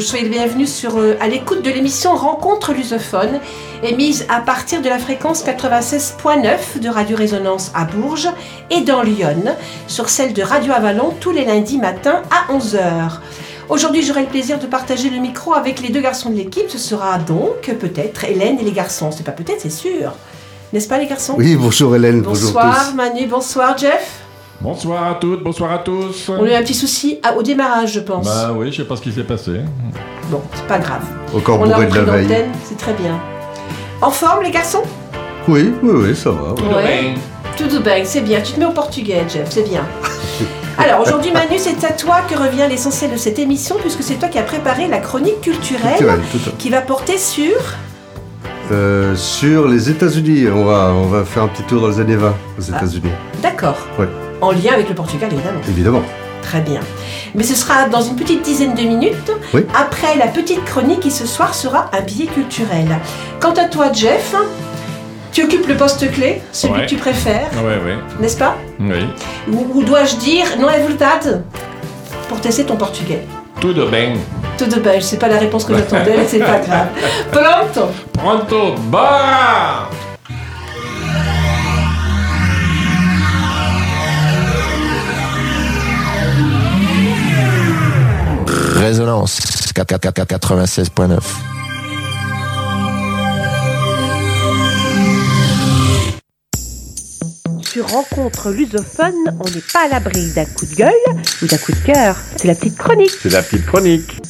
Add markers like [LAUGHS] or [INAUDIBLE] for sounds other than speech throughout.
Soyez les bienvenus sur, euh, à l'écoute de l'émission Rencontre lusophone, émise à partir de la fréquence 96.9 de Radio Résonance à Bourges et dans Lyon, sur celle de Radio Avalon tous les lundis matins à 11h. Aujourd'hui, j'aurai le plaisir de partager le micro avec les deux garçons de l'équipe. Ce sera donc peut-être Hélène et les garçons. C'est pas peut-être, c'est sûr. N'est-ce pas les garçons? Oui, bonjour Hélène, bonjour Bonsoir. Manu, bonsoir Jeff. Bonsoir à toutes, bonsoir à tous. On a eu un petit souci à- au démarrage, je pense. Bah oui, je sais pas ce qui s'est passé. Bon, c'est pas grave. Encore On a bourré de la veille. l'antenne, c'est très bien. En forme les garçons? Oui, oui, oui, ça va. ouais. Ouais. Tout c'est bien. Tu te mets au portugais, Jeff, c'est bien. [LAUGHS] Alors aujourd'hui, Manu, c'est à toi que revient l'essentiel de cette émission, puisque c'est toi qui as préparé la chronique culturelle tout qui va porter sur. Euh, sur les États-Unis, on va, on va faire un petit tour dans les années 20 aux États-Unis. D'accord. Ouais. En lien avec le Portugal, évidemment. Évidemment. Très bien. Mais ce sera dans une petite dizaine de minutes, Oui. après la petite chronique qui ce soir sera un billet culturel. Quant à toi, Jeff, tu occupes le poste clé, celui Ouais. que tu préfères, Ouais, ouais. n'est-ce pas? Oui. Ou, ou dois-je dire non é verdade pour tester ton portugais Tout de bien. Tout de belge, c'est pas la réponse que j'attendais, mais c'est pas [LAUGHS] grave. Pronto? Pronto, bora! Résonance 96.9. Sur Rencontre lusophone, on n'est pas à l'abri d'un coup de gueule ou d'un coup de cœur. C'est la petite chronique. C'est la petite chronique.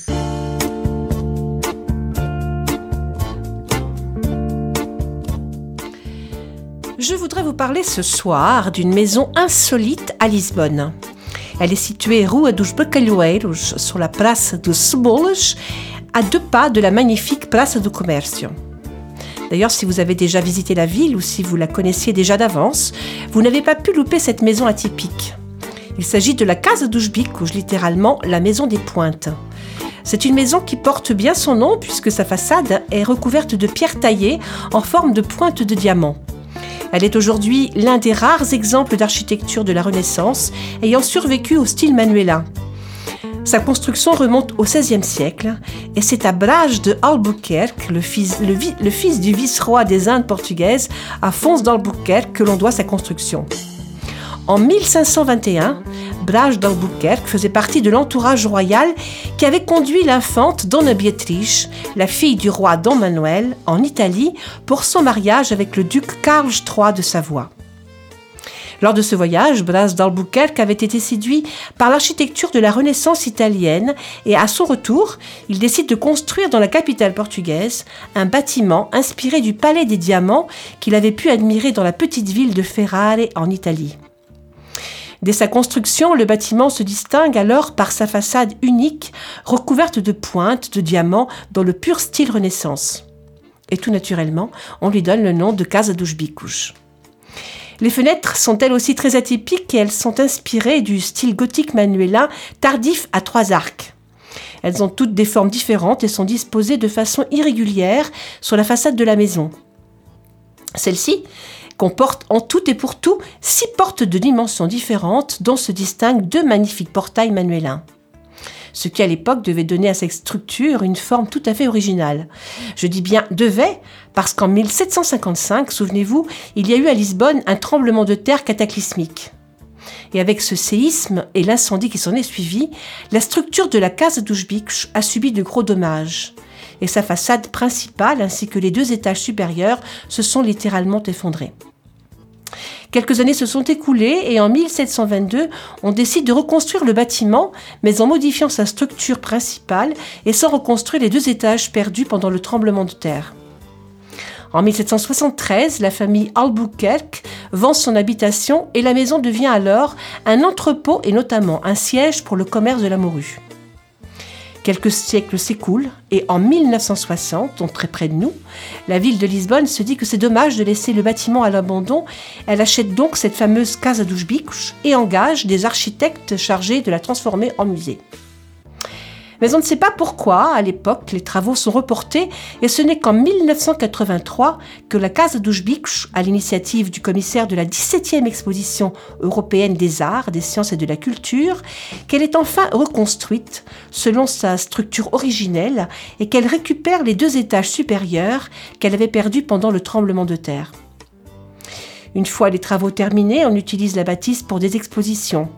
Je voudrais vous parler ce soir d'une maison insolite à Lisbonne. Elle est située rue dos Bacalhoeiros, sur la place de Cebolas, à deux pas de la magnifique place do Comércio. D'ailleurs, si vous avez déjà visité la ville ou si vous la connaissiez déjà d'avance, vous n'avez pas pu louper cette maison atypique. Il s'agit de la Casa dos Bicos, littéralement la maison des pointes. C'est une maison qui porte bien son nom puisque sa façade est recouverte de pierres taillées en forme de pointes de diamant. Elle est aujourd'hui l'un des rares exemples d'architecture de la Renaissance ayant survécu au style manuélin. Sa construction remonte au XVIe siècle et c'est à Brage de Albuquerque, le fils, du vice-roi des Indes portugaises, Afonso d'Albuquerque, que l'on doit sa construction. En 1521, Brage d'Albuquerque faisait partie de l'entourage royal qui avait conduit l'infante Donna Beatrice, la fille du roi Don Manuel, en Italie pour son mariage avec le duc Carl III de Savoie. Lors de ce voyage, Blas d'Albuquerque avait été séduit par l'architecture de la Renaissance italienne et à son retour, il décide de construire dans la capitale portugaise un bâtiment inspiré du Palais des Diamants qu'il avait pu admirer dans la petite ville de Ferrare en Italie. Dès sa construction, le bâtiment se distingue alors par sa façade unique, recouverte de pointes de diamants dans le pur style Renaissance. Et tout naturellement, on lui donne le nom de Casa dos Bicos. Les fenêtres sont elles aussi très atypiques et elles sont inspirées du style gothique manuélin tardif à trois arcs. Elles ont toutes des formes différentes et sont disposées de façon irrégulière sur la façade de la maison. Celle-ci comporte en tout et pour tout six portes de dimensions différentes dont se distinguent deux magnifiques portails manuélins. Ce qui à l'époque devait donner à cette structure une forme tout à fait originale. Je dis bien devait, parce qu'en 1755, souvenez-vous, il y a eu à Lisbonne un tremblement de terre cataclysmique. Et avec ce séisme et l'incendie qui s'en est suivi, la structure de la Casa dos a subi de gros dommages. Et sa façade principale ainsi que les deux étages supérieurs se sont littéralement effondrés. Quelques années se sont écoulées et en 1722, on décide de reconstruire le bâtiment, mais en modifiant sa structure principale et sans reconstruire les deux étages perdus pendant le tremblement de terre. En 1773, la famille Albuquerque vend son habitation et la maison devient alors un entrepôt et notamment un siège pour le commerce de la morue. Quelques siècles s'écoulent et en 1960, donc très près de nous, la ville de Lisbonne se dit que c'est dommage de laisser le bâtiment à l'abandon. Elle achète donc cette fameuse Casa dos Bicos et engage des architectes chargés de la transformer en musée. Mais on ne sait pas pourquoi, à l'époque, les travaux sont reportés et ce n'est qu'en 1983 que la Casa dos Bicos, à l'initiative du commissaire de la 17e exposition européenne des arts, des sciences et de la culture, qu'elle est enfin reconstruite selon sa structure originelle et qu'elle récupère les deux étages supérieurs qu'elle avait perdus pendant le tremblement de terre. Une fois les travaux terminés, on utilise la bâtisse pour des expositions.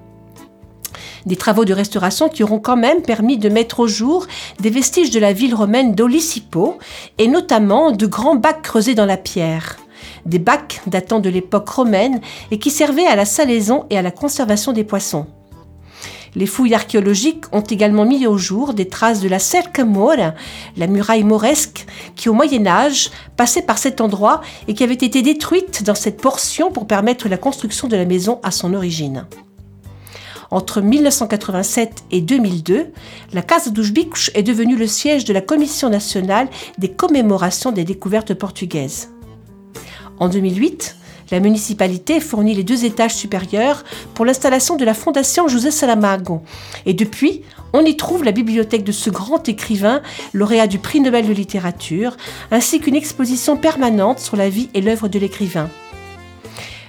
Des travaux de restauration qui auront quand même permis de mettre au jour des vestiges de la ville romaine d'Olisipo et notamment de grands bacs creusés dans la pierre. Des bacs datant de l'époque romaine et qui servaient à la salaison et à la conservation des poissons. Les fouilles archéologiques ont également mis au jour des traces de la Cerca Mora, la muraille mauresque, qui au Moyen Âge passait par cet endroit et qui avait été détruite dans cette portion pour permettre la construction de la maison à son origine. Entre 1987 et 2002, la Casa dos est devenue le siège de la Commission nationale des commémorations des découvertes portugaises. En 2008, la municipalité fournit les deux étages supérieurs pour l'installation de la Fondation José Salamago. Et depuis, on y trouve la bibliothèque de ce grand écrivain, lauréat du prix Nobel de littérature, ainsi qu'une exposition permanente sur la vie et l'œuvre de l'écrivain.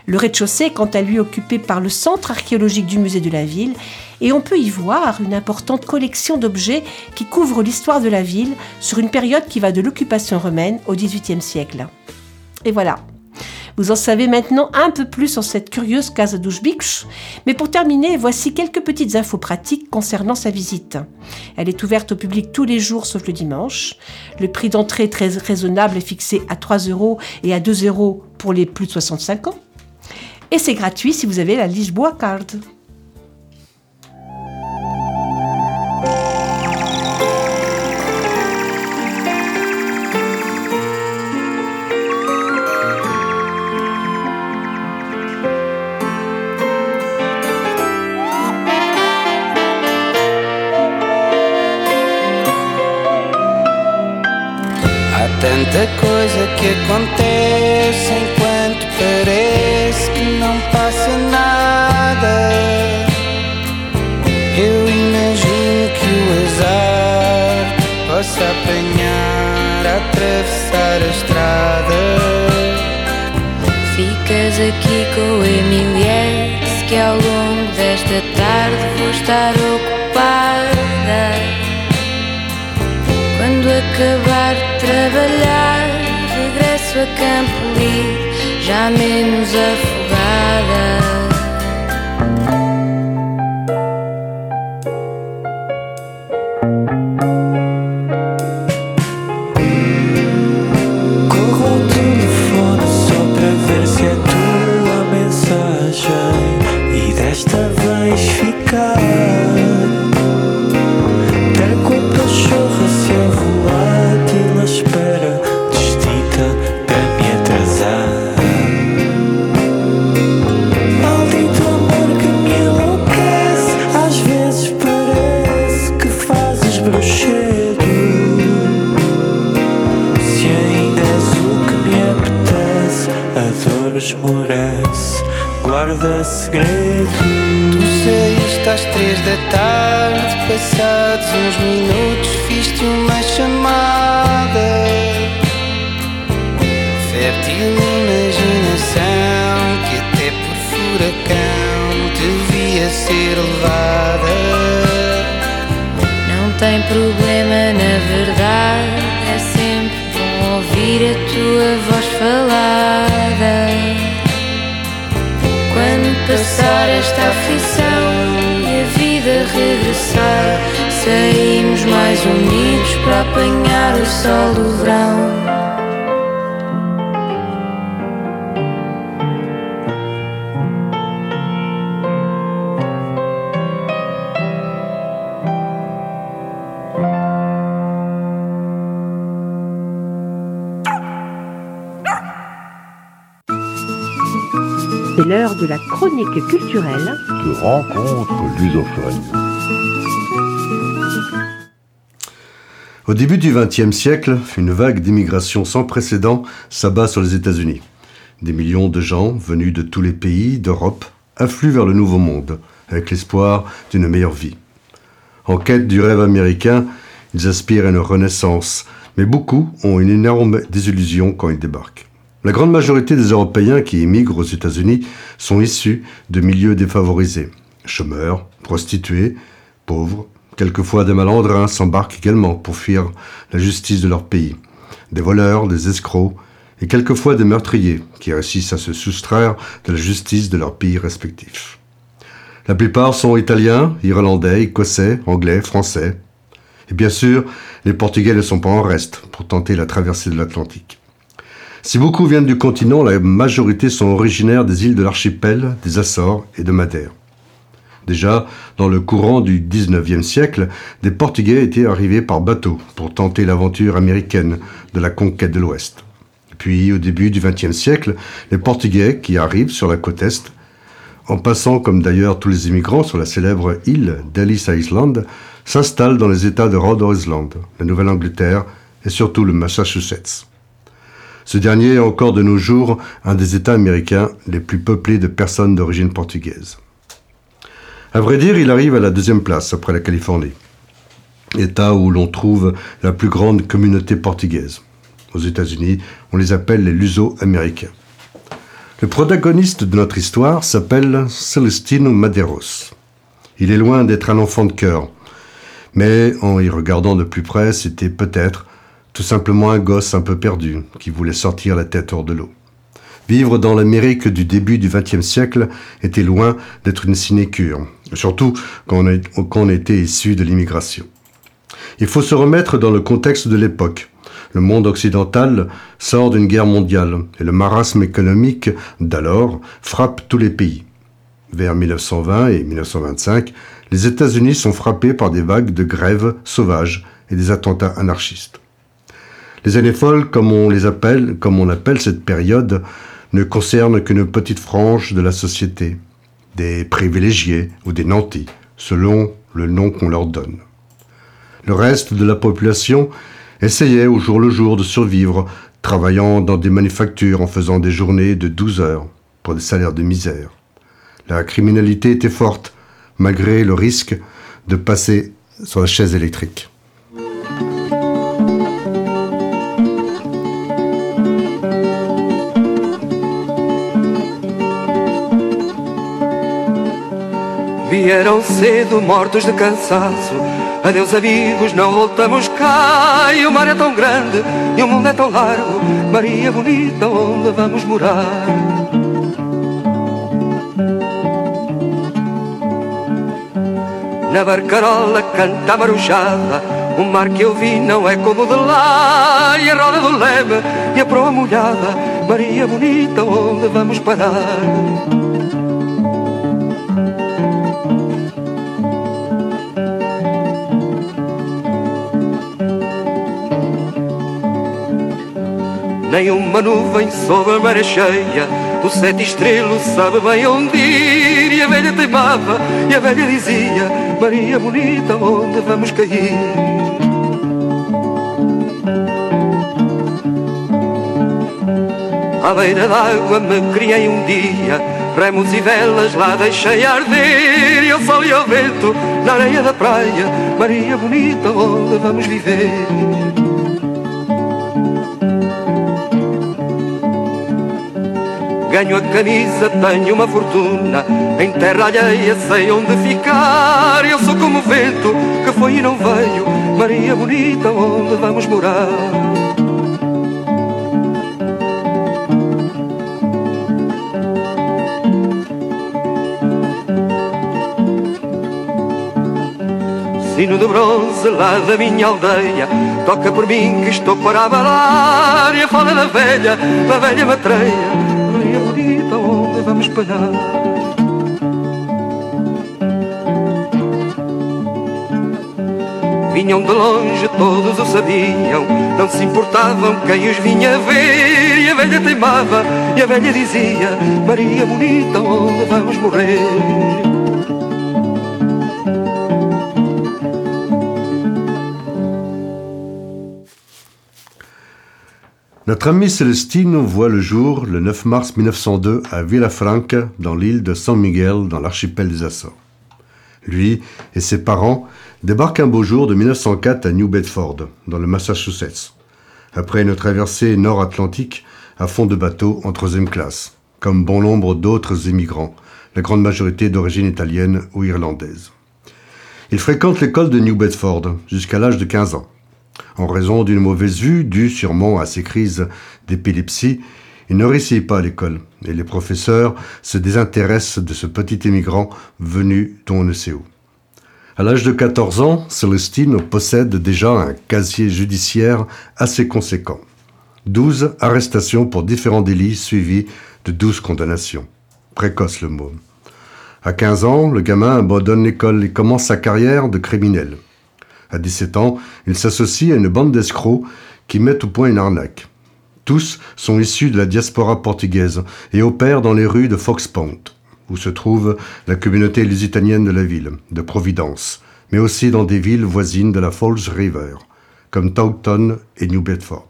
Le rez-de-chaussée est quant à lui occupé par le centre archéologique du musée de la ville et on peut y voir une importante collection d'objets qui couvrent l'histoire de la ville sur une période qui va de l'occupation romaine au XVIIIe siècle. Et voilà. Vous en savez maintenant un peu plus sur cette curieuse Casa dos Bicos, mais pour terminer, voici quelques petites infos pratiques concernant sa visite. Elle est ouverte au public tous les jours sauf le dimanche. Le prix d'entrée très raisonnable est fixé à 3 euros et à 2 euros pour les plus de 65 ans. Et c'est gratuit si vous avez la Lisboa Card. Aqui com o Emiliette Que ao longo desta tarde vou estar ocupada. Quando acabar de trabalhar Regresso a Campo Livre Já menos afogada às três da tarde, passados uns minutos, fiz-te uma chamada. Fértil imaginação que até por furacão devia ser levada. Não tem problema, unidos para apanhar o sol do verão. C'est l'heure de la chronique culturelle. de rencontres lusophones. Au début du XXe siècle, une vague d'immigration sans précédent s'abat sur les États-Unis. Des millions de gens venus de tous les pays d'Europe affluent vers le Nouveau Monde, avec l'espoir d'une meilleure vie. En quête du rêve américain, ils aspirent à une renaissance, mais beaucoup ont une énorme désillusion quand ils débarquent. La grande majorité des Européens qui émigrent aux États-Unis sont issus de milieux défavorisés. Chômeurs, prostituées, pauvres, quelquefois des malandrins s'embarquent également pour fuir la justice de leur pays. Des voleurs, des escrocs, et quelquefois des meurtriers qui réussissent à se soustraire de la justice de leur pays respectifs. La plupart sont italiens, irlandais, écossais, anglais, français. Et bien sûr, les Portugais ne sont pas en reste pour tenter la traversée de l'Atlantique. Si beaucoup viennent du continent, la majorité sont originaires des îles de l'archipel, des Açores et de Madère. Déjà, dans le courant du XIXe siècle, des Portugais étaient arrivés par bateau pour tenter l'aventure américaine de la conquête de l'Ouest. Puis, au début du XXe siècle, les Portugais qui arrivent sur la côte Est, en passant comme d'ailleurs tous les immigrants sur la célèbre île d'Ellis Island, s'installent dans les États de Rhode Island, la Nouvelle-Angleterre et surtout le Massachusetts. Ce dernier est encore de nos jours un des États américains les plus peuplés de personnes d'origine portugaise. À vrai dire, il arrive à la deuxième place après la Californie, État où l'on trouve la plus grande communauté portugaise. Aux États-Unis, on les appelle les Luso-Américains. Le protagoniste de notre histoire s'appelle Celestino Madeiros. Il est loin d'être un enfant de cœur, mais en y regardant de plus près, c'était peut-être tout simplement un gosse un peu perdu qui voulait sortir la tête hors de l'eau. Vivre dans l'Amérique du début du XXe siècle était loin d'être une sinécure, surtout quand on, était issu de l'immigration. Il faut se remettre dans le contexte de l'époque. Le monde occidental sort d'une guerre mondiale et le marasme économique d'alors frappe tous les pays. Vers 1920 et 1925, les États-Unis sont frappés par des vagues de grèves sauvages et des attentats anarchistes. Les années folles, comme on les appelle, comme on appelle cette période, ne concernent qu'une petite frange de la société, des privilégiés ou des nantis, selon le nom qu'on leur donne. Le reste de la population essayait au jour le jour de survivre, travaillant dans des manufactures en faisant des journées de 12 heures pour des salaires de misère. La criminalité était forte, malgré le risque de passer sur la chaise électrique. Vieram cedo, mortos de cansaço. Adeus, amigos, não voltamos cá. E o mar é tão grande e o mundo é tão largo. Maria bonita, onde vamos morar? Na barcarola canta a marujada O mar que eu vi não é como de lá E a roda do leme e a proa molhada Maria bonita, onde vamos parar? Nem uma nuvem sobre a maré cheia. O sete estrelo sabe bem onde ir. E a velha teimava, e a velha dizia: Maria bonita, onde vamos cair? À beira d'água me criei um dia Remos e velas lá deixei arder E ao sol e ao vento na areia da praia Maria bonita, onde vamos viver? Ganho a camisa, tenho uma fortuna. Em terra alheia sei onde ficar. Eu sou como o vento que foi e não veio. Maria bonita, onde vamos morar? Sino de bronze lá da minha aldeia. Toca por mim que estou para abalar E a fala da velha, da velha matreia vamos? Vinham de longe, todos o sabiam Não se importavam quem os vinha ver E a velha teimava, e a velha dizia Maria bonita, onde vamos morrer? Notre ami Célestine voit le jour le 9 mars 1902 à Villafranca, dans l'île de San Miguel, dans l'archipel des Açores. Lui et ses parents débarque un beau jour de 1904 à New Bedford, dans le Massachusetts, après une traversée nord-atlantique à fond de bateau en troisième classe, comme bon nombre d'autres immigrants, la grande majorité d'origine italienne ou irlandaise. Il fréquente l'école de New Bedford jusqu'à l'âge de 15 ans. En raison d'une mauvaise vue, due sûrement à ses crises d'épilepsie, il ne réussit pas à l'école et les professeurs se désintéressent de ce petit immigrant venu d'on ne sait où. À l'âge de 14 ans, Celestine possède déjà un casier judiciaire assez conséquent. 12 arrestations pour différents délits suivis de 12 condamnations. Précoce le mot. À 15 ans, le gamin abandonne l'école et commence sa carrière de criminel. À 17 ans, il s'associe à une bande d'escrocs qui mettent au point une arnaque. Tous sont issus de la diaspora portugaise et opèrent dans les rues de Foxpont, où se trouve la communauté lusitanienne de la ville, de Providence, mais aussi dans des villes voisines de la Falls River, comme Taunton et New Bedford.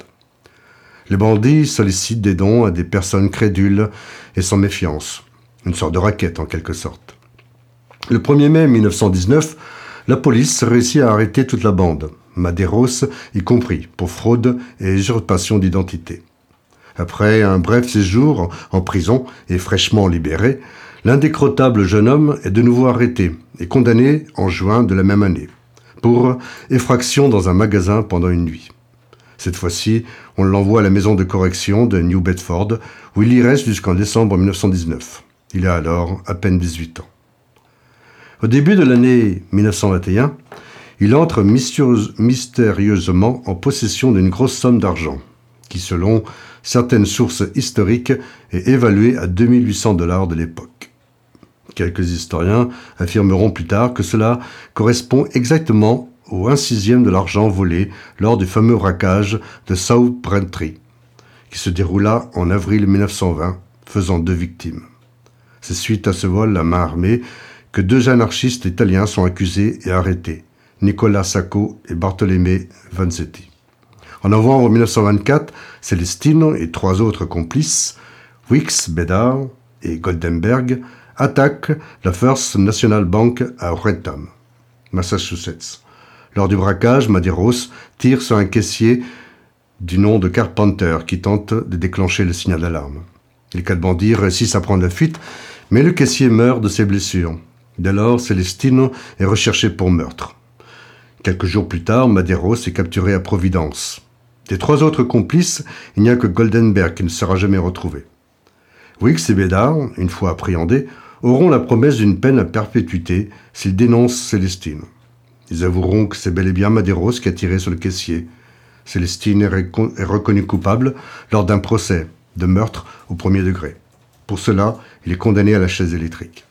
Les bandits sollicitent des dons à des personnes crédules et sans méfiance, une sorte de raquette en quelque sorte. Le 1er mai 1919, la police réussit à arrêter toute la bande, Madeiros y compris, pour fraude et usurpation d'identité. Après un bref séjour en prison et fraîchement libéré, l'indécrottable jeune homme est de nouveau arrêté et condamné en juin de la même année pour effraction dans un magasin pendant une nuit. Cette fois-ci, on l'envoie à la maison de correction de New Bedford, où il y reste jusqu'en décembre 1919. Il a alors à peine 18 ans. Au début de l'année 1921, il entre mystérieusement en possession d'une grosse somme d'argent, qui selon certaines sources historiques est évaluée à 2800 dollars de l'époque. Quelques historiens affirmeront plus tard que cela correspond exactement au 1 sixième de l'argent volé lors du fameux braquage de South Braintree, qui se déroula en avril 1920, faisant deux victimes. C'est suite à ce vol la main armée que deux anarchistes italiens sont accusés et arrêtés, Nicolas Sacco et Bartolomé Vanzetti. En novembre 1924, Celestino et trois autres complices, Wicks, Bedard et Goldenberg, attaquent la First National Bank à Wrexham, Massachusetts. Lors du braquage, Madeiros tire sur un caissier du nom de Carpenter qui tente de déclencher le signal d'alarme. Les quatre bandits réussissent à prendre la fuite, mais le caissier meurt de ses blessures. Dès lors, Celestino est recherché pour meurtre. Quelques jours plus tard, Madeiros est capturé à Providence. Des trois autres complices, il n'y a que Goldenberg qui ne sera jamais retrouvé. Wicks et Bédard, une fois appréhendés, auront la promesse d'une peine à perpétuité s'ils dénoncent Célestine. Ils avoueront que c'est bel et bien Madeiros qui a tiré sur le caissier. Célestine est reconnue coupable lors d'un procès de meurtre au premier degré. Pour cela, il est condamné à la chaise électrique.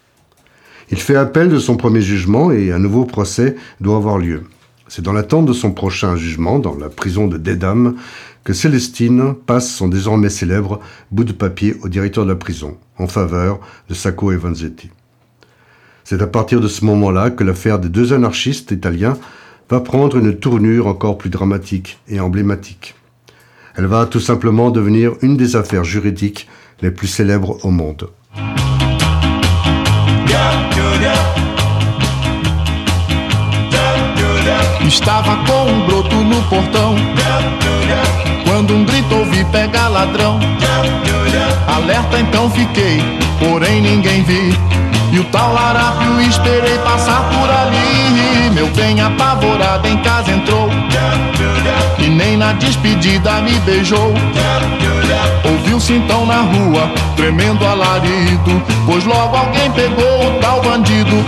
Il fait appel de son premier jugement et un nouveau procès doit avoir lieu. C'est dans l'attente de son prochain jugement, dans la prison de Dedham, que Célestine passe son désormais célèbre bout de papier au directeur de la prison, en faveur de Sacco et Vanzetti. C'est à partir de ce moment-là que l'affaire des deux anarchistes italiens va prendre une tournure encore plus dramatique et emblématique. Elle va tout simplement devenir une des affaires juridiques les plus célèbres au monde. Estava com um broto no portão. Quando um grito ouvi pega ladrão. Alerta então fiquei, porém ninguém vi. E o tal larápio esperei passar por ali. Meu bem apavorado em casa entrou. E nem na despedida me beijou. Ouviu-se então na rua, tremendo alarido. Pois logo alguém pegou o tal bandido.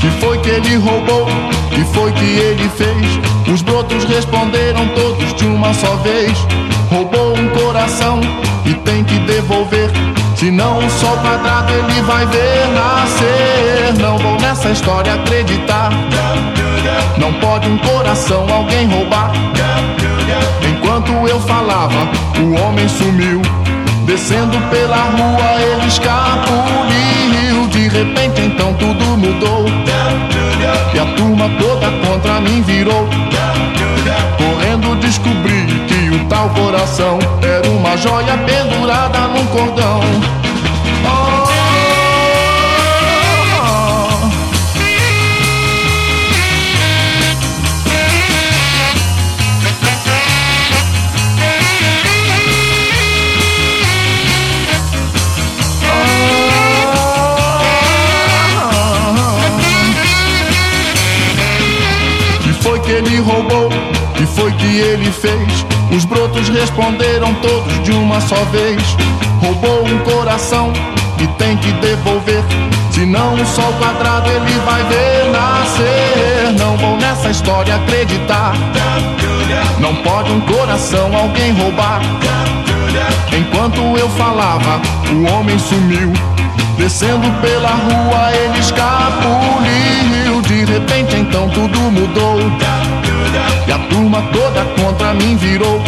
Que foi que ele roubou? Que foi que ele fez? Os brotos responderam todos de uma só vez. Roubou um coração e tem que devolver. Senão um sol quadrado ele vai ver nascer. Não vou nessa história acreditar. Não pode um coração alguém roubar. Enquanto eu falava, o homem sumiu. Descendo pela rua ele escapuliu De repente então tudo mudou E a turma toda contra mim virou Correndo descobri que o tal coração Era uma joia pendurada num cordão que ele fez? Os brotos responderam todos de uma só vez. Roubou um coração e tem que devolver. Senão o sol quadrado ele vai ver nascer. Não vou nessa história acreditar. Não pode um coração alguém roubar. Enquanto eu falava, o homem sumiu. Descendo pela rua, ele escapuliu. De repente, então tudo mudou. E a turma toda contra mim virou.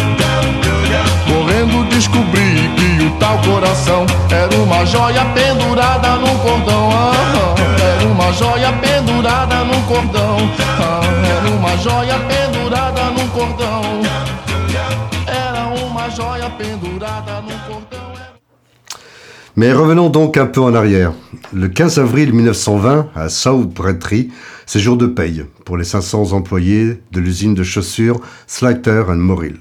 Correndo descobri que o tal coração era uma joia pendurada num cordão. Ah, era uma joia pendurada num cordão. Ah, era uma joia pendurada num cordão. Era uma joia pendurada num cordão. Mais revenons donc un peu en arrière. Le 15 avril 1920, à South Braintree, c'est jour de paye pour les 500 employés de l'usine de chaussures Slater Morrill.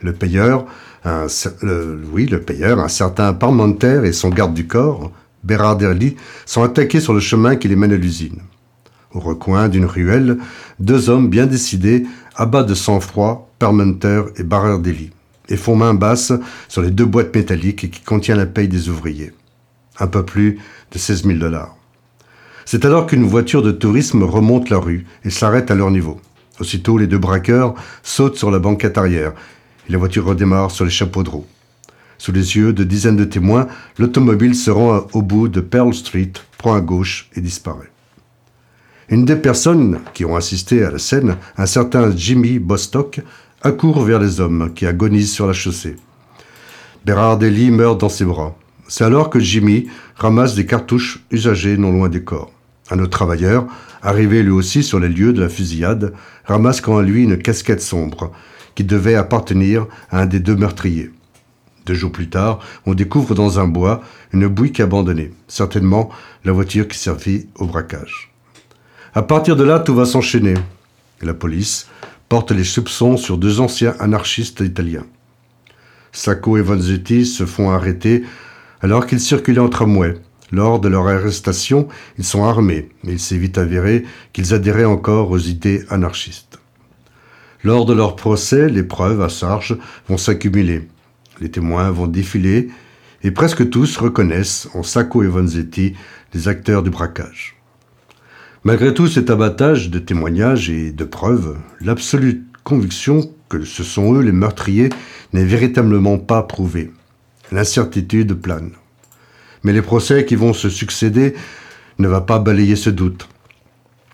Le payeur, un, le, oui, le payeur, un certain Parmenter et son garde du corps, Berardelli, sont attaqués sur le chemin qui les mène à l'usine. Au recoin d'une ruelle, deux hommes bien décidés abattent de sang-froid Parmenter et Berardelli et font main basse sur les deux boîtes métalliques qui contiennent la paye des ouvriers. Un peu plus de 16 000 dollars. C'est alors qu'une voiture de tourisme remonte la rue et s'arrête à leur niveau. Aussitôt, les deux braqueurs sautent sur la banquette arrière et la voiture redémarre sur les chapeaux de roue. Sous les yeux de dizaines de témoins, l'automobile se rend au bout de Pearl Street, prend à gauche et disparaît. Une des personnes qui ont assisté à la scène, un certain Jimmy Bostock, accourt vers les hommes qui agonisent sur la chaussée. Berardelli meurt dans ses bras. C'est alors que Jimmy ramasse des cartouches usagées non loin des corps. Un autre travailleur, arrivé lui aussi sur les lieux de la fusillade, ramasse quant à lui une casquette sombre qui devait appartenir à un des deux meurtriers. Deux jours plus tard, on découvre dans un bois une bouique abandonnée, certainement la voiture qui servit au braquage. À partir de là, tout va s'enchaîner. La police porte les soupçons sur deux anciens anarchistes italiens. Sacco et Vanzetti se font arrêter alors qu'ils circulaient en tramway. Lors de leur arrestation, ils sont armés, mais il s'est vite avéré qu'ils adhéraient encore aux idées anarchistes. Lors de leur procès, les preuves à charge vont s'accumuler. Les témoins vont défiler et presque tous reconnaissent en Sacco et Vanzetti les acteurs du braquage. Malgré tout cet abattage de témoignages et de preuves, l'absolue conviction que ce sont eux les meurtriers n'est véritablement pas prouvée. L'incertitude plane. Mais les procès qui vont se succéder ne va pas balayer ce doute.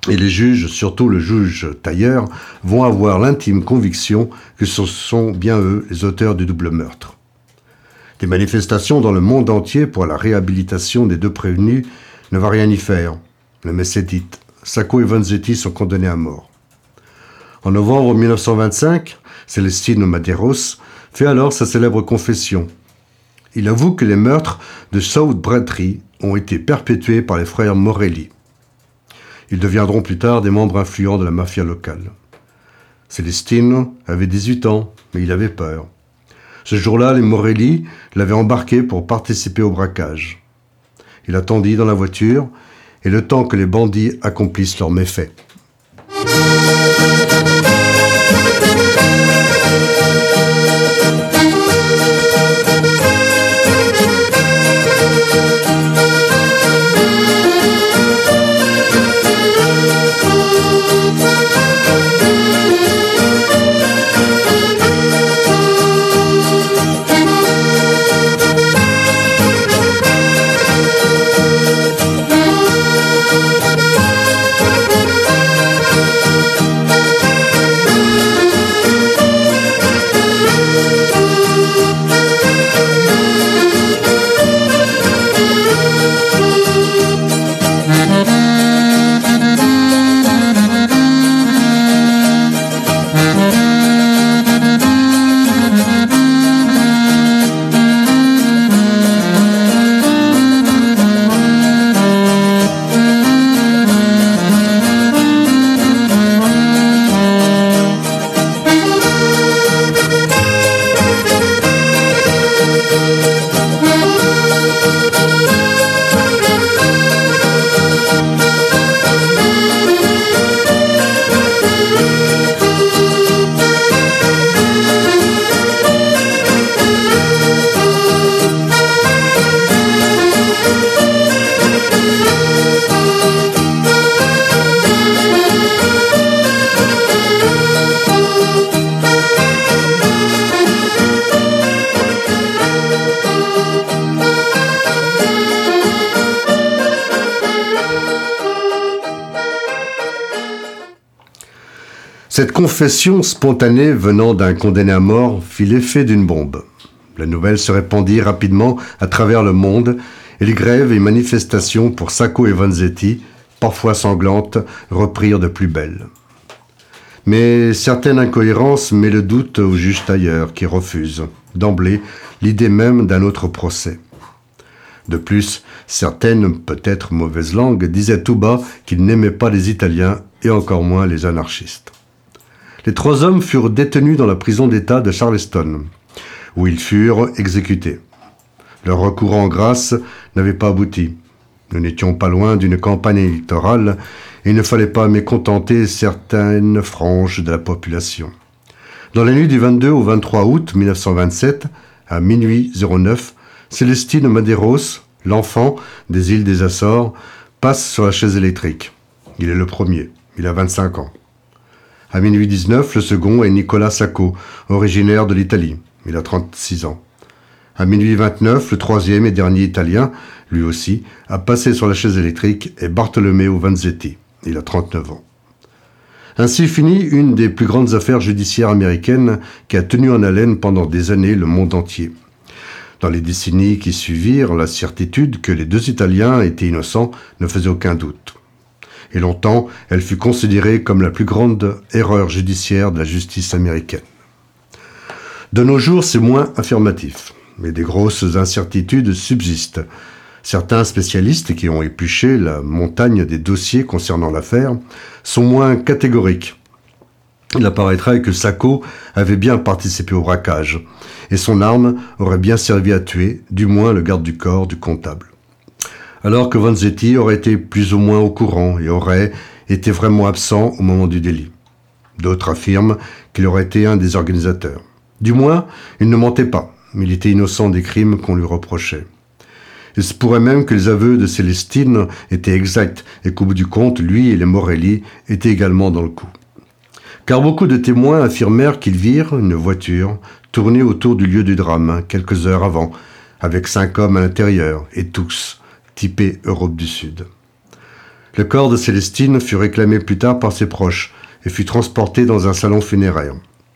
Et les juges, surtout le juge Tailleur, vont avoir l'intime conviction que ce sont bien eux les auteurs du double meurtre. Des manifestations dans le monde entier pour la réhabilitation des deux prévenus ne va rien y faire. Le messe est dite. Sacco et Vanzetti sont condamnés à mort. En novembre 1925, Célestine Madeiros fait alors sa célèbre confession. Il avoue que les meurtres de South Braintree ont été perpétués par les frères Morelli. Ils deviendront plus tard des membres influents de la mafia locale. Célestine avait 18 ans, mais il avait peur. Ce jour-là, les Morelli l'avaient embarqué pour participer au braquage. Il attendit dans la voiture et le temps que les bandits accomplissent leurs méfaits. Confession spontanée venant d'un condamné à mort fit l'effet d'une bombe. La nouvelle se répandit rapidement à travers le monde et les grèves et manifestations pour Sacco et Vanzetti, parfois sanglantes, reprirent de plus belle. Mais certaines incohérences met le doute au juge tailleur qui refuse, d'emblée, l'idée même d'un autre procès. De plus, certaines, peut-être mauvaises langues, disaient tout bas qu'ils n'aimaient pas les Italiens et encore moins les anarchistes. Les trois hommes furent détenus dans la prison d'État de Charleston, où ils furent exécutés. Leur recours en grâce n'avait pas abouti. Nous n'étions pas loin d'une campagne électorale et il ne fallait pas mécontenter certaines franges de la population. Dans la nuit du 22 au 23 août 1927, à minuit 09, Célestine Madeiros, l'enfant des îles des Açores, passe sur la chaise électrique. Il est le premier, il a 25 ans. À minuit 19, le second est Nicolas Sacco, originaire de l'Italie. Il a 36 ans. À minuit 29, le troisième et dernier italien, lui aussi, a passé sur la chaise électrique est Bartolomeo Vanzetti. Il a 39 ans. Ainsi finit une des plus grandes affaires judiciaires américaines qui a tenu en haleine pendant des années le monde entier. Dans les décennies qui suivirent, la certitude que les deux Italiens étaient innocents ne faisait aucun doute. Et longtemps, elle fut considérée comme la plus grande erreur judiciaire de la justice américaine. De nos jours, c'est moins affirmatif, mais des grosses incertitudes subsistent. Certains spécialistes qui ont épluché la montagne des dossiers concernant l'affaire sont moins catégoriques. Il apparaîtrait que Sacco avait bien participé au braquage, et son arme aurait bien servi à tuer, du moins le garde du corps du comptable. Alors que Vanzetti aurait été plus ou moins au courant et aurait été vraiment absent au moment du délit. D'autres affirment qu'il aurait été un des organisateurs. Du moins, il ne mentait pas, mais il était innocent des crimes qu'on lui reprochait. Il se pourrait même que les aveux de Célestine étaient exacts et qu'au bout du compte, lui et les Morelli étaient également dans le coup. Car beaucoup de témoins affirmèrent qu'ils virent une voiture tourner autour du lieu du drame quelques heures avant, avec cinq hommes à l'intérieur et tous typés Europe du Sud. Le corps de Célestine fut réclamé plus tard par ses proches et fut transporté dans un salon funéraire.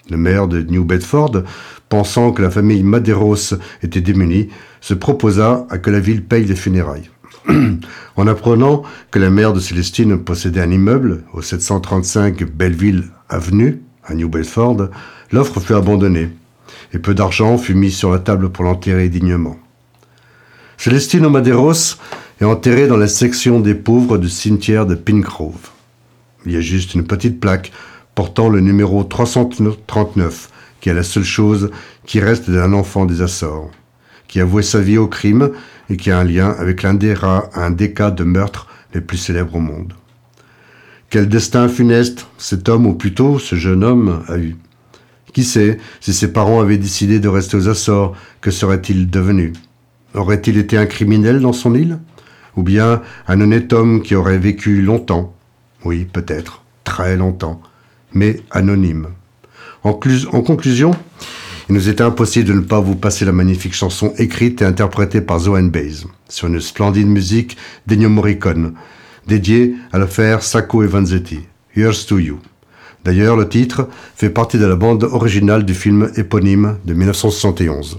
Le maire de New Bedford, pensant que la famille Madeiros était démunie, se proposa à que la ville paye les funérailles. [CLEARS THROAT] en apprenant que la mère de Célestine possédait un immeuble au 735 Belleville Avenue, à New Bedford, l'offre fut abandonnée et peu d'argent fut mis sur la table pour l'enterrer dignement. Célestine Madeiros est enterrée dans la section des pauvres du cimetière de Pingrove. Il y a juste une petite plaque portant le numéro 339, qui est la seule chose qui reste d'un enfant des Açores, qui a voué sa vie au crime et qui a un lien avec l'un des, un des cas de meurtre les plus célèbres au monde. Quel destin funeste cet homme, ou plutôt ce jeune homme, a eu. Qui sait, si ses parents avaient décidé de rester aux Açores, que serait-il devenu? Aurait-il été un criminel dans son île? Ou bien un honnête homme qui aurait vécu longtemps? Oui, peut-être, très longtemps, mais anonyme. En, conclusion, il nous était impossible de ne pas vous passer la magnifique chanson écrite et interprétée par Zoan Baez sur une splendide musique d'Ennio Morricone, dédiée à l'affaire Sacco et Vanzetti. Here's to You. D'ailleurs, le titre fait partie de la bande originale du film éponyme de 1971.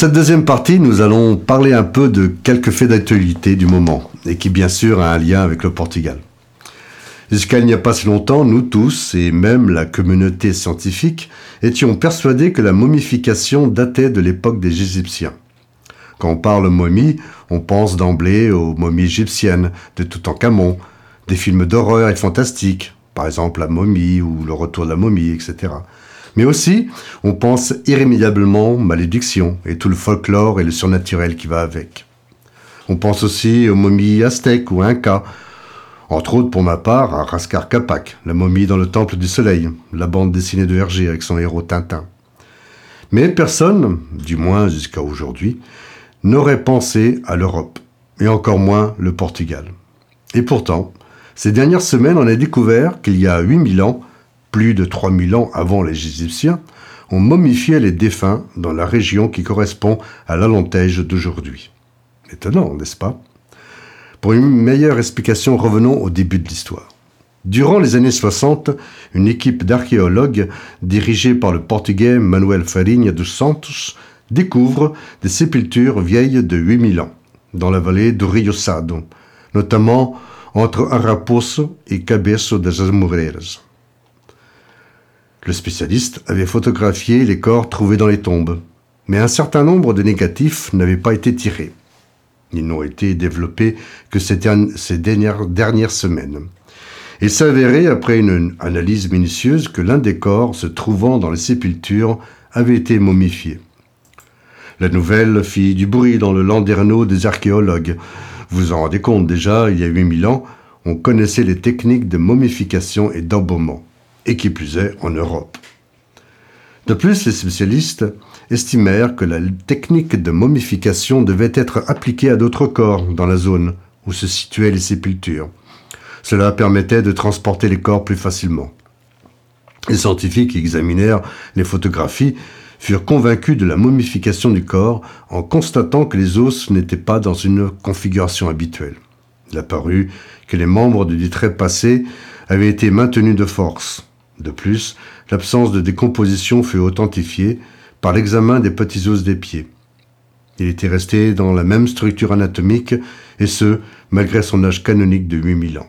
Cette deuxième partie, nous allons parler un peu de quelques faits d'actualité du moment, et qui bien sûr a un lien avec le Portugal. Jusqu'à il n'y a pas si longtemps, nous tous, et même la communauté scientifique, étions persuadés que la momification datait de l'époque des Égyptiens. Quand on parle momie, on pense d'emblée aux momies égyptiennes, de Toutankhamon, des films d'horreur et fantastiques, par exemple La momie ou Le retour de la momie, etc. Mais aussi, on pense irrémédiablement malédiction et tout le folklore et le surnaturel qui va avec. On pense aussi aux momies aztèques ou incas, entre autres pour ma part à Raskar Kapak, la momie dans le temple du soleil, la bande dessinée de Hergé avec son héros Tintin. Mais personne, du moins jusqu'à aujourd'hui, n'aurait pensé à l'Europe, et encore moins le Portugal. Et pourtant, ces dernières semaines, on a découvert qu'il y a 8000 ans, plus de 3000 ans avant les Égyptiens, on momifiait les défunts dans la région qui correspond à l'Alentège d'aujourd'hui. Étonnant, n'est-ce pas? Pour une meilleure explication, revenons au début de l'histoire. Durant les années 60, une équipe d'archéologues dirigée par le portugais Manuel Farinha dos Santos découvre des sépultures vieilles de 8000 ans dans la vallée do Rio Sado, notamment entre Araposo et Cabeço das Amoreiras. Le spécialiste avait photographié les corps trouvés dans les tombes, mais un certain nombre de négatifs n'avaient pas été tirés. Ils n'ont été développés que ces dernières, semaines. Il s'avérait, après une analyse minutieuse, que l'un des corps se trouvant dans les sépultures avait été momifié. La nouvelle fit du bruit dans le landerneau des archéologues. Vous en rendez compte déjà, il y a 8000 ans, on connaissait les techniques de momification et d'embaumement et qui plus est en Europe. De plus, les spécialistes estimèrent que la technique de momification devait être appliquée à d'autres corps dans la zone où se situaient les sépultures. Cela permettait de transporter les corps plus facilement. Les scientifiques qui examinèrent les photographies furent convaincus de la momification du corps en constatant que les os n'étaient pas dans une configuration habituelle. Il apparut que les membres du trépassé avaient été maintenus de force, de plus, l'absence de décomposition fut authentifiée par l'examen des petits os des pieds. Il était resté dans la même structure anatomique, et ce, malgré son âge canonique de 8000 ans.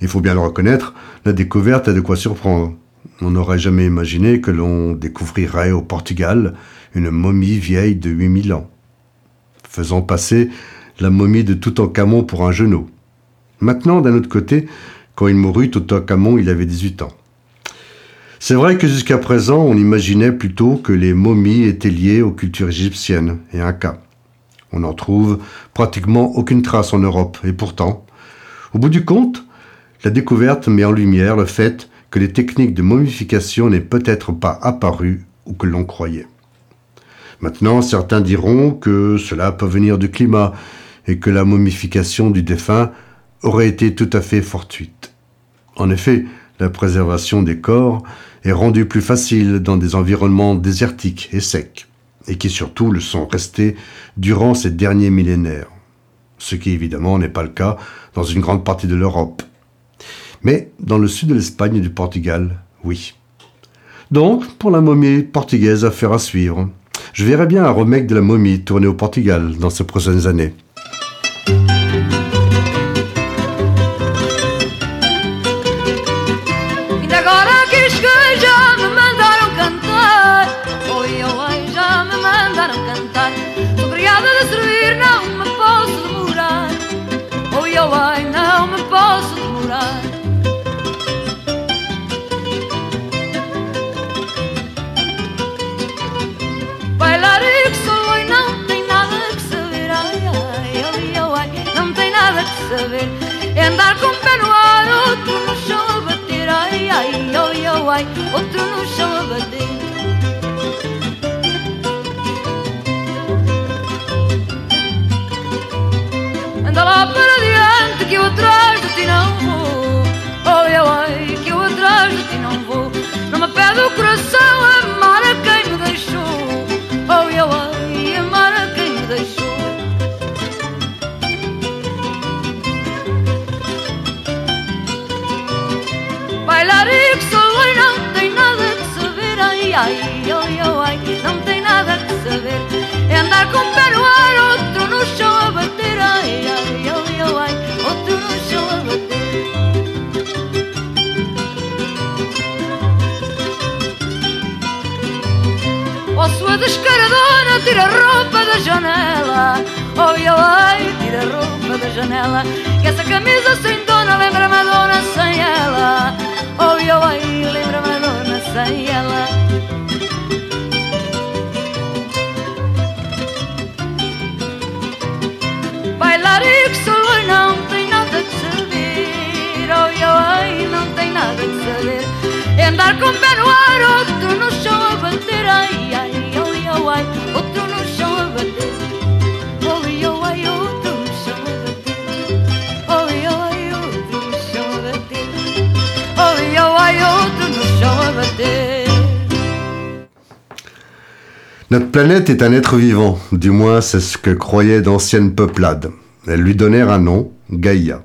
Il faut bien le reconnaître, la découverte a de quoi surprendre. On n'aurait jamais imaginé que l'on découvrirait au Portugal une momie vieille de 8000 ans, faisant passer la momie de Toutankhamon pour un genou. Maintenant, d'un autre côté, quand il mourut, Toutankhamon, il avait 18 ans. C'est vrai que jusqu'à présent, on imaginait plutôt que les momies étaient liées aux cultures égyptiennes et incas. On n'en trouve pratiquement aucune trace en Europe, et pourtant, au bout du compte, la découverte met en lumière le fait que les techniques de momification n'aient peut-être pas apparu ou que l'on croyait. Maintenant, certains diront que cela peut venir du climat et que la momification du défunt aurait été tout à fait fortuite. En effet, la préservation des corps est rendue plus facile dans des environnements désertiques et secs, et qui surtout le sont restés durant ces derniers millénaires, ce qui évidemment n'est pas le cas dans une grande partie de l'Europe. Mais dans le sud de l'Espagne et du Portugal, oui. Donc, pour la momie portugaise, affaire à suivre. Je verrai bien un remake de la momie tourné au Portugal dans ces prochaines années. Ai, ai, ai outro no chão a bater Anda lá para diante que eu atrás de ti não vou ai, ai, que eu atrás de ti não vou Não me pede o coração com o pé no ar, outro no chão a bater. Ai, ai, ai, ai, ai, outro no chão a bater. Ó sua descaradona, tira a roupa da janela. Oi, oi, tira a roupa da janela. Que essa camisa sem dona lembra a Madonna sem ela. Oi, oi, lembra a Madonna sem ela. Bailar e que solo não tem nada que saber. Oi, oi, não tem nada que saber. É andar com pé no ar, outro no chão a bater. Ai, ai, oi, oi, outro no chão a bater. Oi, oi, outro no chão a bater. Oi, oi, outro no chão a bater. Oi, oi, outro no chão a bater. Notre planète est un être vivant, du moins c'est ce que croyaient d'anciennes peuplades. Elles lui donnèrent un nom, Gaïa.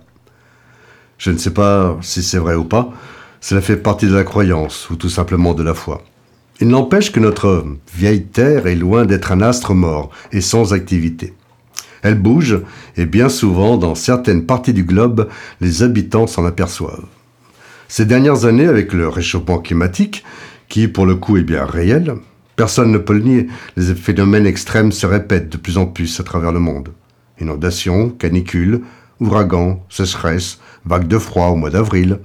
Je ne sais pas si c'est vrai ou pas, cela fait partie de la croyance, ou tout simplement de la foi. Il n'empêche que notre vieille Terre est loin d'être un astre mort et sans activité. Elle bouge, et bien souvent, dans certaines parties du globe, les habitants s'en aperçoivent. Ces dernières années, avec le réchauffement climatique, qui pour le coup est bien réel, personne ne peut le nier, les phénomènes extrêmes se répètent de plus en plus à travers le monde. Inondations, canicules, ouragans, sécheresses, vagues de froid au mois d'avril.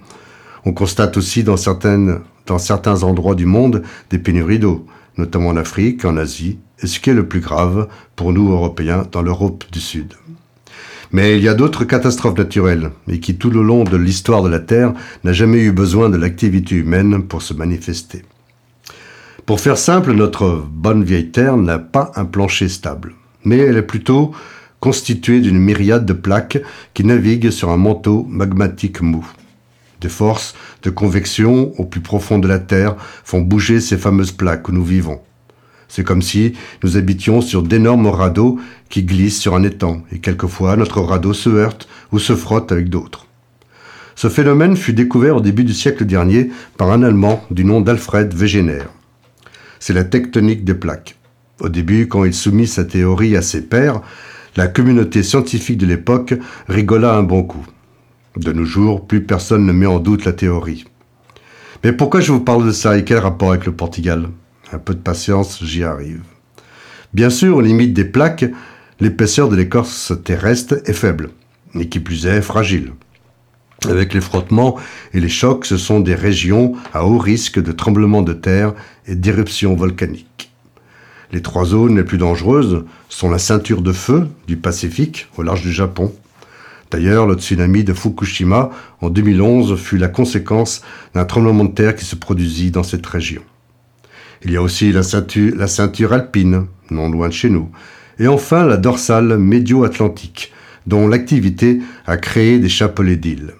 On constate aussi dans, certains endroits du monde des pénuries d'eau, notamment en Afrique, en Asie, et ce qui est le plus grave pour nous Européens dans l'Europe du Sud. Mais il y a d'autres catastrophes naturelles, et qui tout le long de l'histoire de la Terre n'a jamais eu besoin de l'activité humaine pour se manifester. Pour faire simple, notre bonne vieille Terre n'a pas un plancher stable, mais elle est plutôt constituée d'une myriade de plaques qui naviguent sur un manteau magmatique mou. Des forces de convection au plus profond de la Terre font bouger ces fameuses plaques où nous vivons. C'est comme si nous habitions sur d'énormes radeaux qui glissent sur un étang, et quelquefois notre radeau se heurte ou se frotte avec d'autres. Ce phénomène fut découvert au début du siècle dernier par un Allemand du nom d'Alfred Wegener. C'est la tectonique des plaques. Au début, quand il soumit sa théorie à ses pairs, la communauté scientifique de l'époque rigola un bon coup. De nos jours, plus personne ne met en doute la théorie. Mais pourquoi je vous parle de ça et quel rapport avec le Portugal? Un peu de patience, j'y arrive. Bien sûr, aux limites des plaques, l'épaisseur de l'écorce terrestre est faible, et qui plus est fragile. Avec les frottements et les chocs, ce sont des régions à haut risque de tremblements de terre et d'éruptions volcaniques. Les trois zones les plus dangereuses sont la ceinture de feu du Pacifique au large du Japon. D'ailleurs, le tsunami de Fukushima en 2011 fut la conséquence d'un tremblement de terre qui se produisit dans cette région. Il y a aussi la ceinture, alpine, non loin de chez nous, et enfin la dorsale médio-atlantique, dont l'activité a créé des chapelets d'îles,